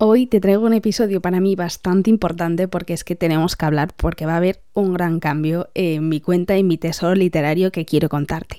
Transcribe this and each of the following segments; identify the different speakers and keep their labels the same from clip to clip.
Speaker 1: Hoy te traigo un episodio para mí bastante importante porque es que tenemos que hablar porque va a haber un gran cambio en mi cuenta y mi tesoro literario que quiero contarte.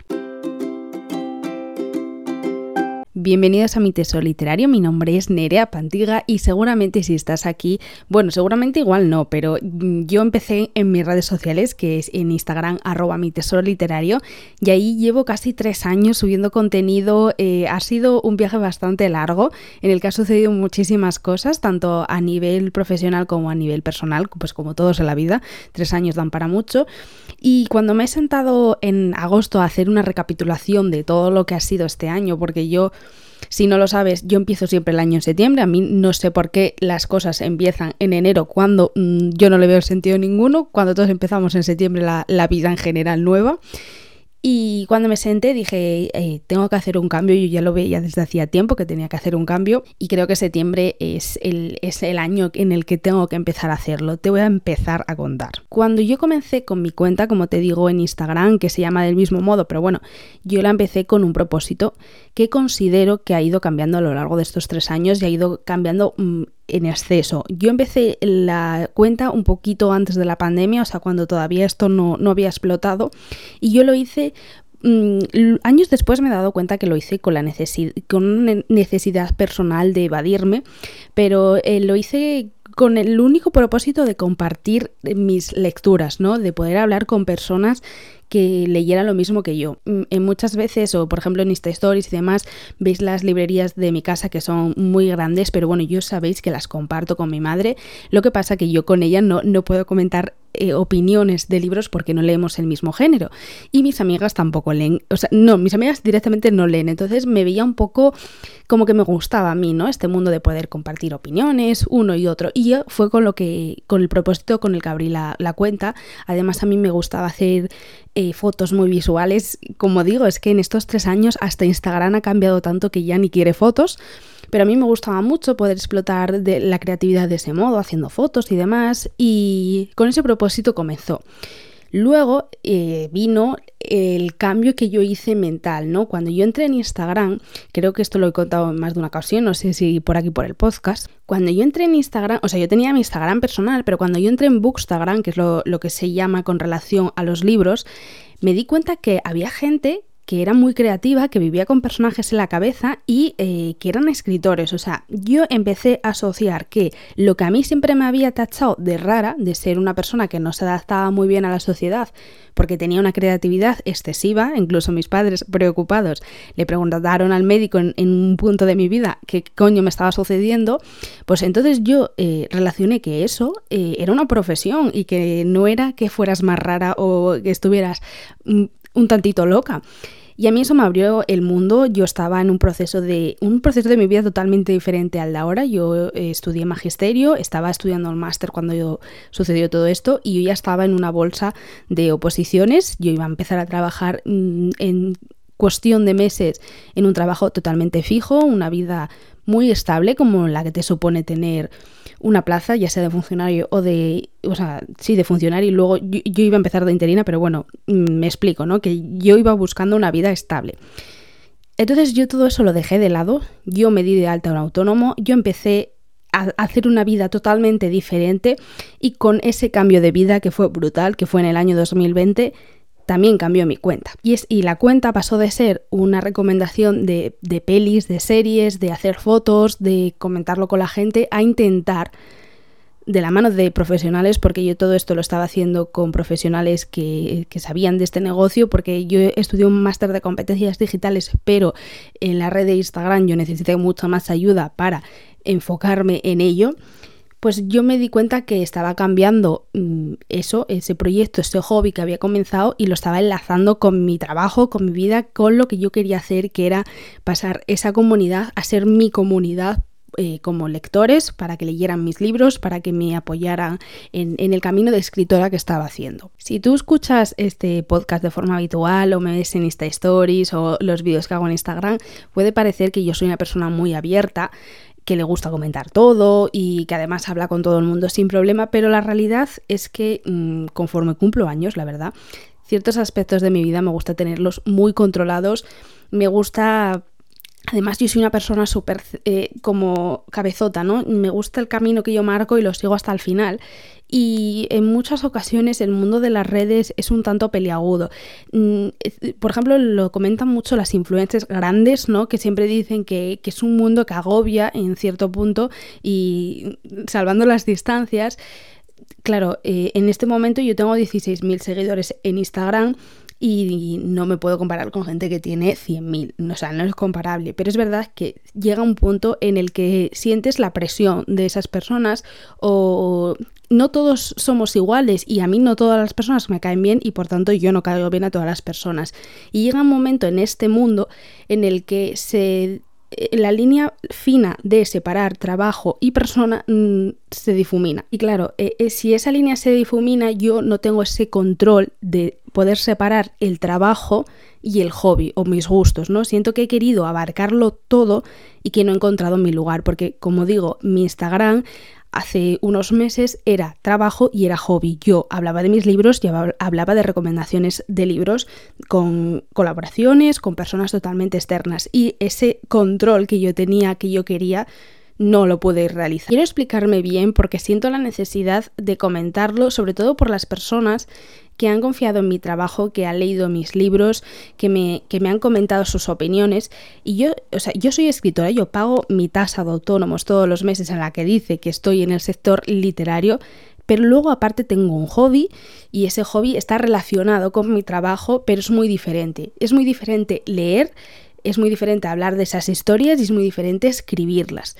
Speaker 1: Bienvenidos a mi tesoro literario, mi nombre es Nerea Pantiga y seguramente si estás aquí, bueno, seguramente igual no, pero yo empecé en mis redes sociales, que es en Instagram arroba mi tesoro literario, y ahí llevo casi tres años subiendo contenido, eh, ha sido un viaje bastante largo, en el que ha sucedido muchísimas cosas, tanto a nivel profesional como a nivel personal, pues como todos en la vida, tres años dan para mucho, y cuando me he sentado en agosto a hacer una recapitulación de todo lo que ha sido este año, porque yo si no lo sabes, yo empiezo siempre el año en septiembre. A mí no sé por qué las cosas empiezan en enero cuando mm, yo no le veo sentido ninguno, cuando todos empezamos en septiembre la, la vida en general nueva. Y cuando me senté dije, eh, tengo que hacer un cambio, yo ya lo veía desde hacía tiempo que tenía que hacer un cambio y creo que septiembre es el, es el año en el que tengo que empezar a hacerlo. Te voy a empezar a contar. Cuando yo comencé con mi cuenta, como te digo en Instagram, que se llama del mismo modo, pero bueno, yo la empecé con un propósito que considero que ha ido cambiando a lo largo de estos tres años y ha ido cambiando mm, en exceso. Yo empecé la cuenta un poquito antes de la pandemia, o sea, cuando todavía esto no, había explotado, y yo lo hice mm, años después me he dado cuenta que lo hice con la necesidad, una necesidad personal de evadirme, pero eh, lo hice con el único propósito de compartir mis lecturas, ¿no? De poder hablar con personas que leyeran lo mismo que yo. Mm, en muchas veces, o por ejemplo en Insta Stories y demás, veis las librerías de mi casa que son muy grandes, pero bueno, yo sabéis que las comparto con mi madre. Lo que pasa que yo con ella no, no puedo comentar eh, opiniones de libros porque no leemos el mismo género. Y mis amigas tampoco leen, o sea, no, mis amigas directamente no leen. Entonces me veía un poco como que me gustaba a mí, ¿no? Este mundo de poder compartir opiniones, uno y otro. Y fue con lo que, con el propósito con el que abrí la, la cuenta. Además a mí me gustaba hacer eh, fotos muy visuales. Como digo, es que en estos tres años hasta Instagram ha cambiado tanto que ya ni quiere fotos. Pero a mí me gustaba mucho poder explotar de la creatividad de ese modo, haciendo fotos y demás, y con ese propósito comenzó. Luego eh, vino el cambio que yo hice mental, ¿no? Cuando yo entré en Instagram, creo que esto lo he contado en más de una ocasión, no sé si por aquí por el podcast. Cuando yo entré en Instagram, o sea, yo tenía mi Instagram personal, pero cuando yo entré en Bookstagram, que es lo, lo que se llama con relación a los libros, me di cuenta que había gente que era muy creativa, que vivía con personajes en la cabeza y eh, que eran escritores. O sea, yo empecé a asociar que lo que a mí siempre me había tachado de rara, de ser una persona que no se adaptaba muy bien a la sociedad, porque tenía una creatividad excesiva, incluso mis padres preocupados le preguntaron al médico en, un punto de mi vida qué coño me estaba sucediendo, pues entonces yo eh, relacioné que eso eh, era una profesión y que no era que fueras más rara o que estuvieras mm, un tantito loca. Y a mí eso me abrió el mundo. Yo estaba en un proceso de un proceso de mi vida totalmente diferente al de ahora. Yo eh, estudié magisterio, estaba estudiando el máster cuando yo, sucedió todo esto y yo ya estaba en una bolsa de oposiciones. Yo iba a empezar a trabajar mm, en cuestión de meses en un trabajo totalmente fijo, una vida muy estable como la que te supone tener una plaza, ya sea de funcionario o de, o sea, sí, de funcionario y luego yo, iba a empezar de interina, pero bueno, mm, me explico, ¿no? Que yo iba buscando una vida estable. Entonces yo todo eso lo dejé de lado, yo me di de alta un autónomo, yo empecé a hacer una vida totalmente diferente y con ese cambio de vida que fue brutal, que fue en el año 2020, también cambió mi cuenta. Y, es, y la cuenta pasó de ser una recomendación de, de pelis, de series, de hacer fotos, de comentarlo con la gente, a intentar de la mano de profesionales, porque yo todo esto lo estaba haciendo con profesionales que, que sabían de este negocio, porque yo estudié un máster de competencias digitales, pero en la red de Instagram yo necesité mucha más ayuda para enfocarme en ello pues yo me di cuenta que estaba cambiando mm, eso, ese proyecto, ese hobby que había comenzado y lo estaba enlazando con mi trabajo, con mi vida, con lo que yo quería hacer, que era pasar esa comunidad a ser mi comunidad eh, como lectores, para que leyeran mis libros, para que me apoyaran en, en, el camino de escritora que estaba haciendo. Si tú escuchas este podcast de forma habitual o me ves en Insta Stories o los vídeos que hago en Instagram, puede parecer que yo soy una persona muy abierta, que le gusta comentar todo y que además habla con todo el mundo sin problema, pero la realidad es que mm, conforme cumplo años, la verdad, ciertos aspectos de mi vida me gusta tenerlos muy controlados, me gusta Además, yo soy una persona súper eh, como cabezota, ¿no? Me gusta el camino que yo marco y lo sigo hasta el final. Y en muchas ocasiones el mundo de las redes es un tanto peliagudo. Mm, por ejemplo, lo comentan mucho las influencers grandes, ¿no? Que siempre dicen que, es un mundo que agobia en cierto punto y salvando las distancias. Claro, eh, en este momento yo tengo 16.000 seguidores en Instagram y no me puedo comparar con gente que tiene 100.000, o sea, no es comparable, pero es verdad que llega un punto en el que sientes la presión de esas personas o no todos somos iguales y a mí no todas las personas me caen bien y por tanto yo no caigo bien a todas las personas. Y llega un momento en este mundo en el que se la línea fina de separar trabajo y persona mm, se difumina. Y claro, eh, eh, si esa línea se difumina, yo no tengo ese control de poder separar el trabajo y el hobby o mis gustos, ¿no? Siento que he querido abarcarlo todo y que no he encontrado mi lugar, porque como digo, mi Instagram hace unos meses era trabajo y era hobby. Yo hablaba de mis libros y hablaba de recomendaciones de libros con colaboraciones, con personas totalmente externas y ese control que yo tenía, que yo quería, no lo pude realizar. Quiero explicarme bien porque siento la necesidad de comentarlo, sobre todo por las personas que han confiado en mi trabajo, que han leído mis libros, que me, que me han comentado sus opiniones. Y yo, o sea, yo soy escritora, yo pago mi tasa de autónomos todos los meses en la que dice que estoy en el sector literario, pero luego aparte tengo un hobby y ese hobby está relacionado con mi trabajo, pero es muy diferente. Es muy diferente leer, es muy diferente hablar de esas historias y es muy diferente escribirlas.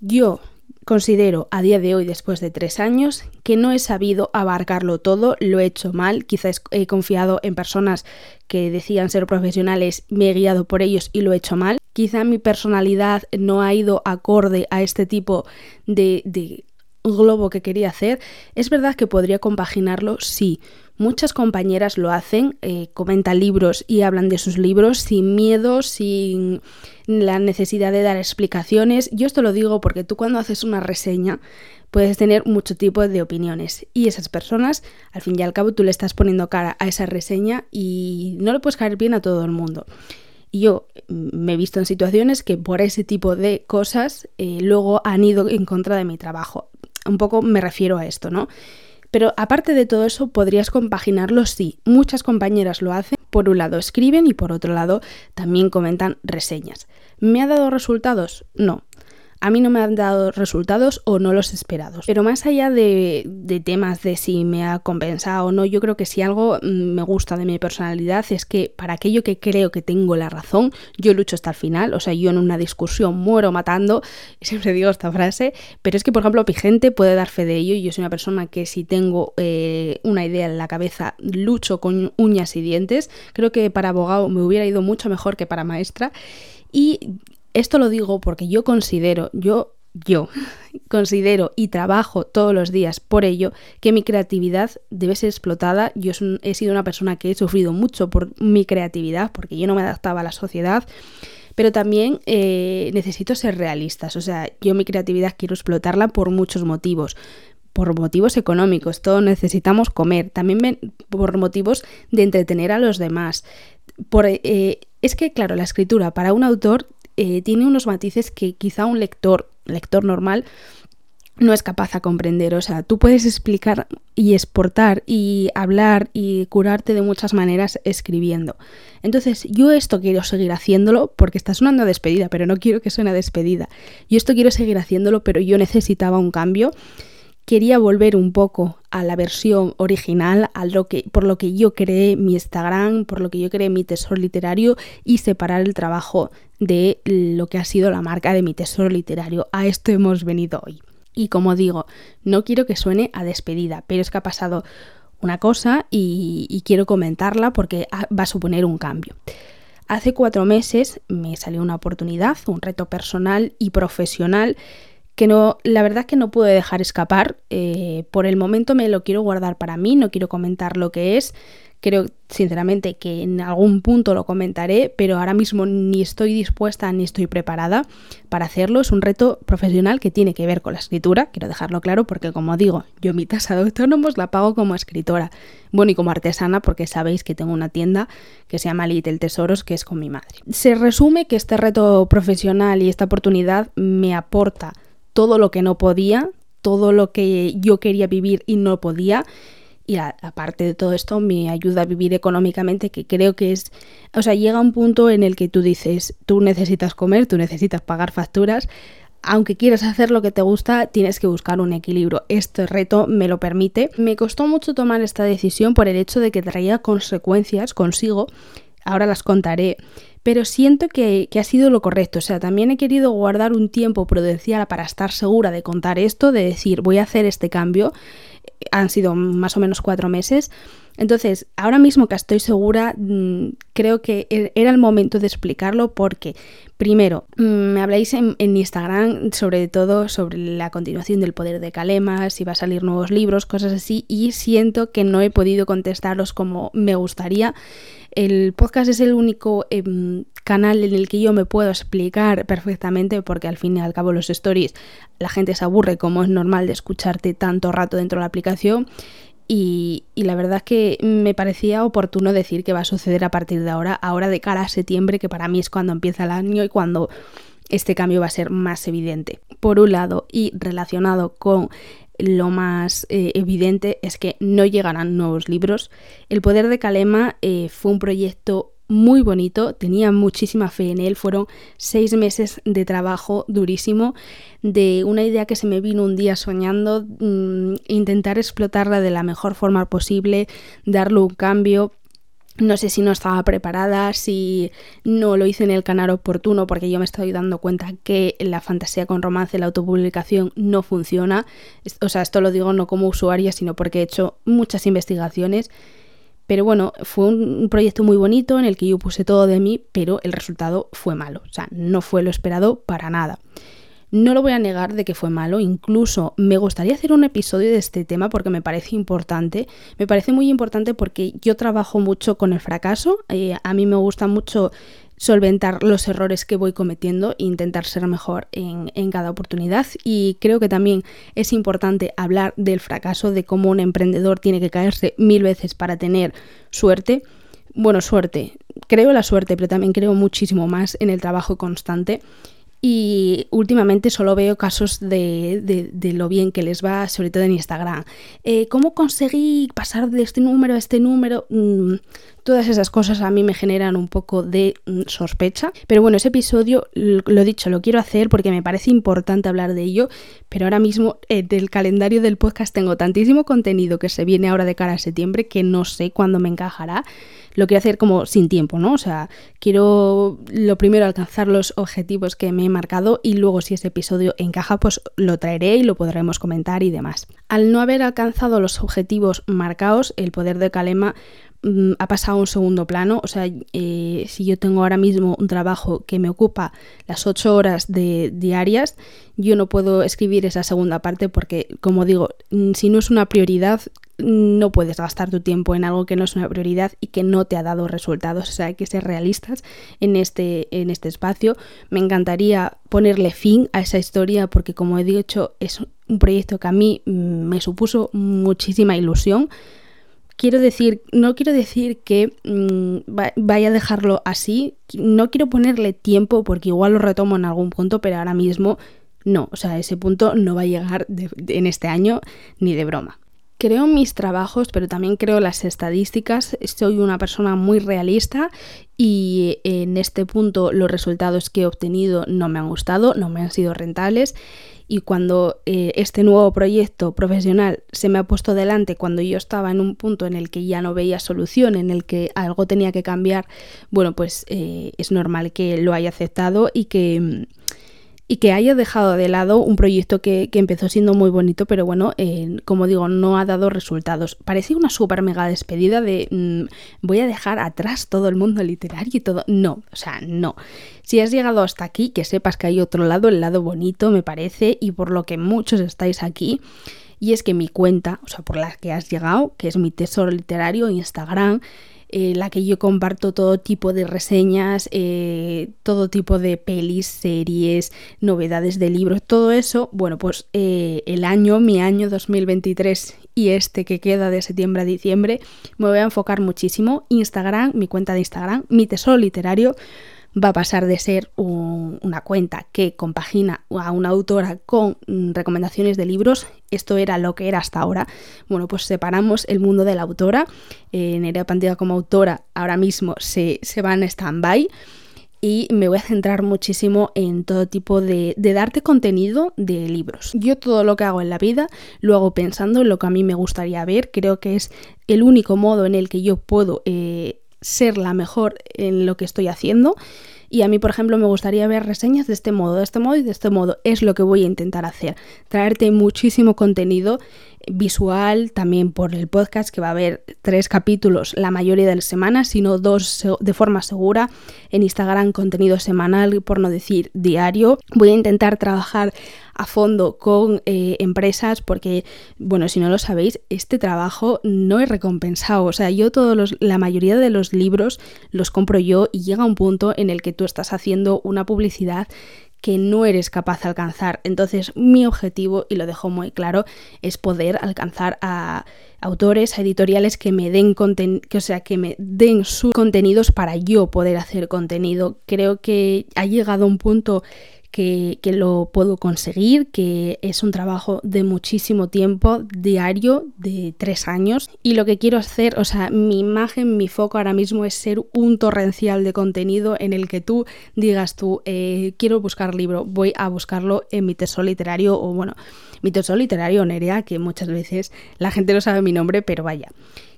Speaker 1: Yo considero a día de hoy, después de tres años, que no he sabido abarcarlo todo, lo he hecho mal, quizás he confiado en personas que decían ser profesionales, me he guiado por ellos y lo he hecho mal. Quizá mi personalidad no ha ido acorde a este tipo de, de globo que quería hacer. Es verdad que podría compaginarlo, sí, Muchas compañeras lo hacen, eh, comentan libros y hablan de sus libros sin miedo, sin la necesidad de dar explicaciones. Yo esto lo digo porque tú cuando haces una reseña puedes tener mucho tipo de opiniones y esas personas, al fin y al cabo, tú le estás poniendo cara a esa reseña y no le puedes caer bien a todo el mundo. Y yo mm, me he visto en situaciones que por ese tipo de cosas eh, luego han ido en contra de mi trabajo. Un poco me refiero a esto, ¿no? Pero aparte de todo eso, podrías compaginarlo, sí. Muchas compañeras lo hacen. Por un lado escriben y por otro lado también comentan reseñas. ¿Me ha dado resultados? No a mí no me han dado resultados o no los esperados. Pero más allá de, temas de si me ha compensado o no, yo creo que si algo mm, me gusta de mi personalidad es que para aquello que creo que tengo la razón, yo lucho hasta el final. O sea, yo en una discusión muero matando, siempre digo esta frase, pero es que, por ejemplo, Pigente puede dar fe de ello y yo soy una persona que si tengo eh, una idea en la cabeza, lucho con uñas y dientes. Creo que para abogado me hubiera ido mucho mejor que para maestra. Y esto lo digo porque yo considero, yo, yo considero y trabajo todos los días por ello que mi creatividad debe ser explotada. Yo he sido una persona que he sufrido mucho por mi creatividad porque yo no me adaptaba a la sociedad pero también eh, necesito ser realistas. O sea, yo mi creatividad quiero explotarla por muchos motivos. Por motivos económicos, todos necesitamos comer, también por motivos de entretener a los demás. Eh, es que, claro, la escritura para un autor eh, tiene unos matices que quizá un lector, lector normal, no es capaz de comprender. O sea, tú puedes explicar y exportar y hablar y curarte de muchas maneras escribiendo. Entonces, yo esto quiero seguir haciéndolo porque está sonando a despedida, pero no quiero que suene a despedida. Yo esto quiero seguir haciéndolo, pero yo necesitaba un cambio quería volver un poco a la versión original, a lo que, por lo que yo creé mi Instagram, por lo que yo creé mi tesoro literario y separar el trabajo de lo que ha sido la marca de mi tesoro literario. A esto hemos venido hoy. Y como digo, no quiero que suene a despedida, pero es que ha pasado una cosa y, quiero comentarla porque va a suponer un cambio. Hace cuatro meses me salió una oportunidad, un reto personal y profesional que no, la verdad es que no pude dejar escapar. Eh, por el momento me lo quiero guardar para mí, no quiero comentar lo que es. Creo sinceramente que en algún punto lo comentaré, pero ahora mismo ni estoy dispuesta ni estoy preparada para hacerlo. Es un reto profesional que tiene que ver con la escritura, quiero dejarlo claro porque como digo, yo mi tasa de autónomos la pago como escritora, bueno y como artesana porque sabéis que tengo una tienda que se llama Little Tesoros que es con mi madre. Se resume que este reto profesional y esta oportunidad me aporta todo lo que no podía, todo lo que yo quería vivir y no podía y aparte de todo esto me ayuda a vivir económicamente, que creo que es, o sea, llega un punto en el que tú dices, tú necesitas comer, tú necesitas pagar facturas, aunque quieras hacer lo que te gusta, tienes que buscar un equilibrio. Este reto me lo permite. Me costó mucho tomar esta decisión por el hecho de que traía consecuencias consigo, ahora las contaré, pero siento que, que, ha sido lo correcto. O sea, también he querido guardar un tiempo prudencial para estar segura de contar esto, de decir, voy a hacer este cambio han sido más o menos cuatro meses. Entonces, ahora mismo que estoy segura, mm, creo que e-, era el momento de explicarlo porque, primero, mm, me habláis en, Instagram sobre todo sobre la continuación del poder de Kalema, si va a salir nuevos libros, cosas así, y siento que no he podido contestaros como me gustaría. El podcast es el único em, canal en el que yo me puedo explicar perfectamente porque al fin y al cabo los stories la gente se aburre como es normal de escucharte tanto rato dentro de la aplicación y, la verdad es que me parecía oportuno decir que va a suceder a partir de ahora, ahora de cara a septiembre, que para mí es cuando empieza el año y cuando este cambio va a ser más evidente. Por un lado, y relacionado con lo más eh, evidente, es que no llegarán nuevos libros. El Poder de Kalema eh, fue un proyecto muy bonito, tenía muchísima fe en él, fueron seis meses de trabajo durísimo, de una idea que se me vino un día soñando, mm, intentar explotarla de la mejor forma posible, darle un cambio. No sé si no estaba preparada, si no lo hice en el canal oportuno, porque yo me estoy dando cuenta que la fantasía con romance, la autopublicación no funciona. O sea, esto lo digo no como usuaria, sino porque he hecho muchas investigaciones pero bueno, fue un proyecto muy bonito en el que yo puse todo de mí, pero el resultado fue malo. O sea, no fue lo esperado para nada. No lo voy a negar de que fue malo, incluso me gustaría hacer un episodio de este tema porque me parece importante, me parece muy importante porque yo trabajo mucho con el fracaso, eh, a mí me gusta mucho solventar los errores que voy cometiendo e intentar ser mejor en, en, cada oportunidad. Y creo que también es importante hablar del fracaso, de cómo un emprendedor tiene que caerse mil veces para tener suerte. Bueno, suerte, creo la suerte, pero también creo muchísimo más en el trabajo constante y últimamente solo veo casos de, de, lo bien que les va, sobre todo en Instagram. Eh, ¿Cómo conseguí pasar de este número a este número? Mm, todas esas cosas a mí me generan un poco de mm, sospecha. Pero bueno, ese episodio, lo dicho, lo quiero hacer porque me parece importante hablar de ello. Pero ahora mismo eh, del calendario del podcast tengo tantísimo contenido que se viene ahora de cara a septiembre que no sé cuándo me encajará lo quiero hacer como sin tiempo, ¿no? O sea, quiero lo primero alcanzar los objetivos que me he marcado y luego si ese episodio encaja, pues lo traeré y lo podremos comentar y demás. Al no haber alcanzado los objetivos marcados, el poder de Kalema mm, ha pasado a un segundo plano. O sea, eh, si yo tengo ahora mismo un trabajo que me ocupa las ocho horas de, diarias, yo no puedo escribir esa segunda parte porque, como digo, mm, si no es una prioridad, no puedes gastar tu tiempo en algo que no es una prioridad y que no te ha dado resultados. O sea, hay que ser realistas en este, en este espacio. Me encantaría ponerle fin a esa historia porque, como he dicho, es un proyecto que a mí mm, me supuso muchísima ilusión. Quiero decir, no quiero decir que mm, vaya a dejarlo así, no quiero ponerle tiempo porque igual lo retomo en algún punto, pero ahora mismo no, o sea, ese punto no va a llegar en este año ni de broma. Creo mis trabajos, pero también creo las estadísticas. Soy una persona muy realista y en este punto los resultados que he obtenido no me han gustado, no me han sido rentables. Y cuando eh, este nuevo proyecto profesional se me ha puesto delante, cuando yo estaba en un punto en el que ya no veía solución, en el que algo tenía que cambiar, bueno, pues eh, es normal que lo haya aceptado y que y que haya dejado de lado un proyecto que, empezó siendo muy bonito, pero bueno, eh, como digo, no ha dado resultados. Parecía una súper mega despedida de mm, voy a dejar atrás todo el mundo literario y todo. No, o sea, no. Si has llegado hasta aquí, que sepas que hay otro lado, el lado bonito, me parece, y por lo que muchos estáis aquí. Y es que mi cuenta, o sea, por la que has llegado, que es mi tesoro literario, Instagram, eh, la que yo comparto todo tipo de reseñas, eh, todo tipo de pelis, series, novedades de libros, todo eso, bueno, pues eh, el año, mi año 2023 y este que queda de septiembre a diciembre, me voy a enfocar muchísimo. Instagram, mi cuenta de Instagram, mi tesoro literario va a pasar de ser una cuenta que compagina a una autora con mm, recomendaciones de libros. Esto era lo que era hasta ahora. Bueno, pues separamos el mundo de la autora. Eh, Nerea Pantiga como autora ahora mismo se, se va en stand-by y me voy a centrar muchísimo en todo tipo de, de, darte contenido de libros. Yo todo lo que hago en la vida lo hago pensando en lo que a mí me gustaría ver. Creo que es el único modo en el que yo puedo eh, ser la mejor en lo que estoy haciendo. Y a mí, por ejemplo, me gustaría ver reseñas de este modo, de este modo y de este modo. Es lo que voy a intentar hacer. Traerte muchísimo contenido visual, también por el podcast, que va a haber tres capítulos la mayoría de las semanas, sino dos de forma segura. En Instagram contenido semanal, por no decir diario. Voy a intentar trabajar a fondo con eh, empresas porque, bueno, si no lo sabéis, este trabajo no es recompensado. O sea, yo todos los, la mayoría de los libros los compro yo y llega un punto en el que tú estás haciendo una publicidad que no eres capaz de alcanzar. Entonces, mi objetivo, y lo dejo muy claro, es poder alcanzar a autores, a editoriales que me den que, o sea, que me den sus contenidos para yo poder hacer contenido. Creo que ha llegado un punto que, lo puedo conseguir, que es un trabajo de muchísimo tiempo, diario, de tres años. Y lo que quiero hacer, o sea, mi imagen, mi foco ahora mismo es ser un torrencial de contenido en el que tú digas tú, eh, quiero buscar libro, voy a buscarlo en mi tesoro literario o bueno, mi tesoro literario Nerea, que muchas veces la gente no sabe mi nombre, pero vaya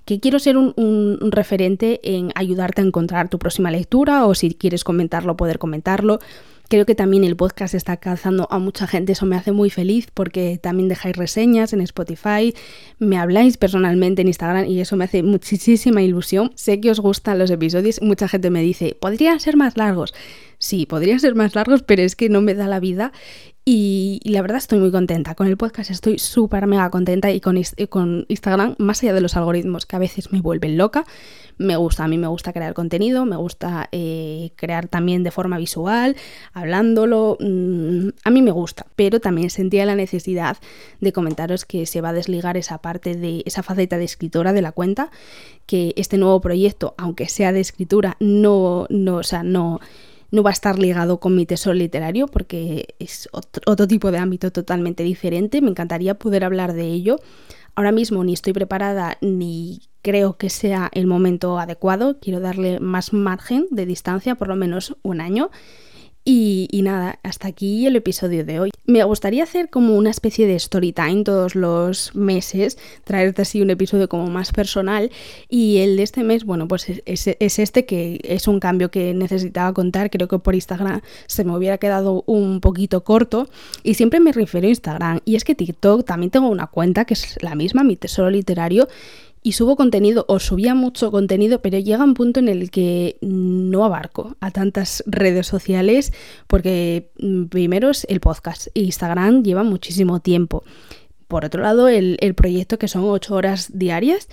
Speaker 1: que quiero ser un, un, referente en ayudarte a encontrar tu próxima lectura o si quieres comentarlo, poder comentarlo. Creo que también el podcast está alcanzando a mucha gente, eso me hace muy feliz porque también dejáis reseñas en Spotify, me habláis personalmente en Instagram y eso me hace muchísima ilusión. Sé que os gustan los episodios, mucha gente me dice, podrían ser más largos. Sí, podrían ser más largos, pero es que no me da la vida y, la verdad estoy muy contenta. Con el podcast estoy súper mega contenta y con, con, Instagram, más allá de los algoritmos que a veces me vuelven loca, me gusta. A mí me gusta crear contenido, me gusta eh, crear también de forma visual, hablándolo. Mm, a mí me gusta, pero también sentía la necesidad de comentaros que se va a desligar esa parte de esa faceta de escritora de la cuenta, que este nuevo proyecto, aunque sea de escritura, no, no, o sea, no no va a estar ligado con mi tesoro literario porque es otro, tipo de ámbito totalmente diferente. Me encantaría poder hablar de ello. Ahora mismo ni estoy preparada ni creo que sea el momento adecuado. Quiero darle más margen de distancia, por lo menos un año. Y, nada, hasta aquí el episodio de hoy. Me gustaría hacer como una especie de story time todos los meses, traerte así un episodio como más personal. Y el de este mes, bueno, pues es, es, este que es un cambio que necesitaba contar. Creo que por Instagram se me hubiera quedado un poquito corto. Y siempre me refiero a Instagram. Y es que TikTok también tengo una cuenta que es la misma, mi tesoro literario y subo contenido o subía mucho contenido, pero llega un punto en el que no abarco a tantas redes sociales porque mm, primero es el podcast, Instagram lleva muchísimo tiempo. Por otro lado, el, proyecto que son ocho horas diarias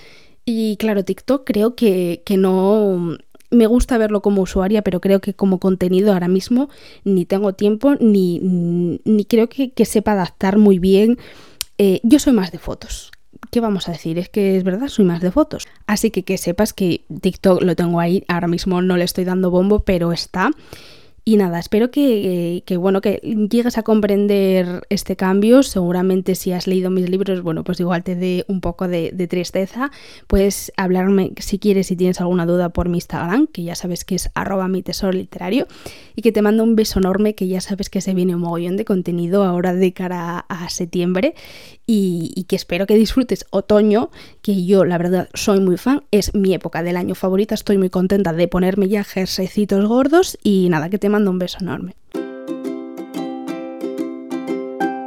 Speaker 1: y claro, TikTok creo que, no... Me gusta verlo como usuaria, pero creo que como contenido ahora mismo ni tengo tiempo ni, ni creo que, sepa adaptar muy bien. Eh, yo soy más de fotos ¿qué vamos a decir? Es que es verdad, soy más de fotos. Así que que sepas que TikTok lo tengo ahí, ahora mismo no le estoy dando bombo, pero está. Y nada, espero que, bueno, que llegues a comprender este cambio. Seguramente si has leído mis libros, bueno, pues igual te dé un poco de, tristeza. Puedes hablarme si quieres, si tienes alguna duda por mi Instagram, que ya sabes que es arroba mi tesoro literario. Y que te mando un beso enorme, que ya sabes que se viene un mogollón de contenido ahora de cara a septiembre. Y, y que espero que disfrutes otoño, que yo la verdad soy muy fan. Es mi época del año favorita. Estoy muy contenta de ponerme ya jerseycitos gordos. Y nada, que te mando un beso enorme.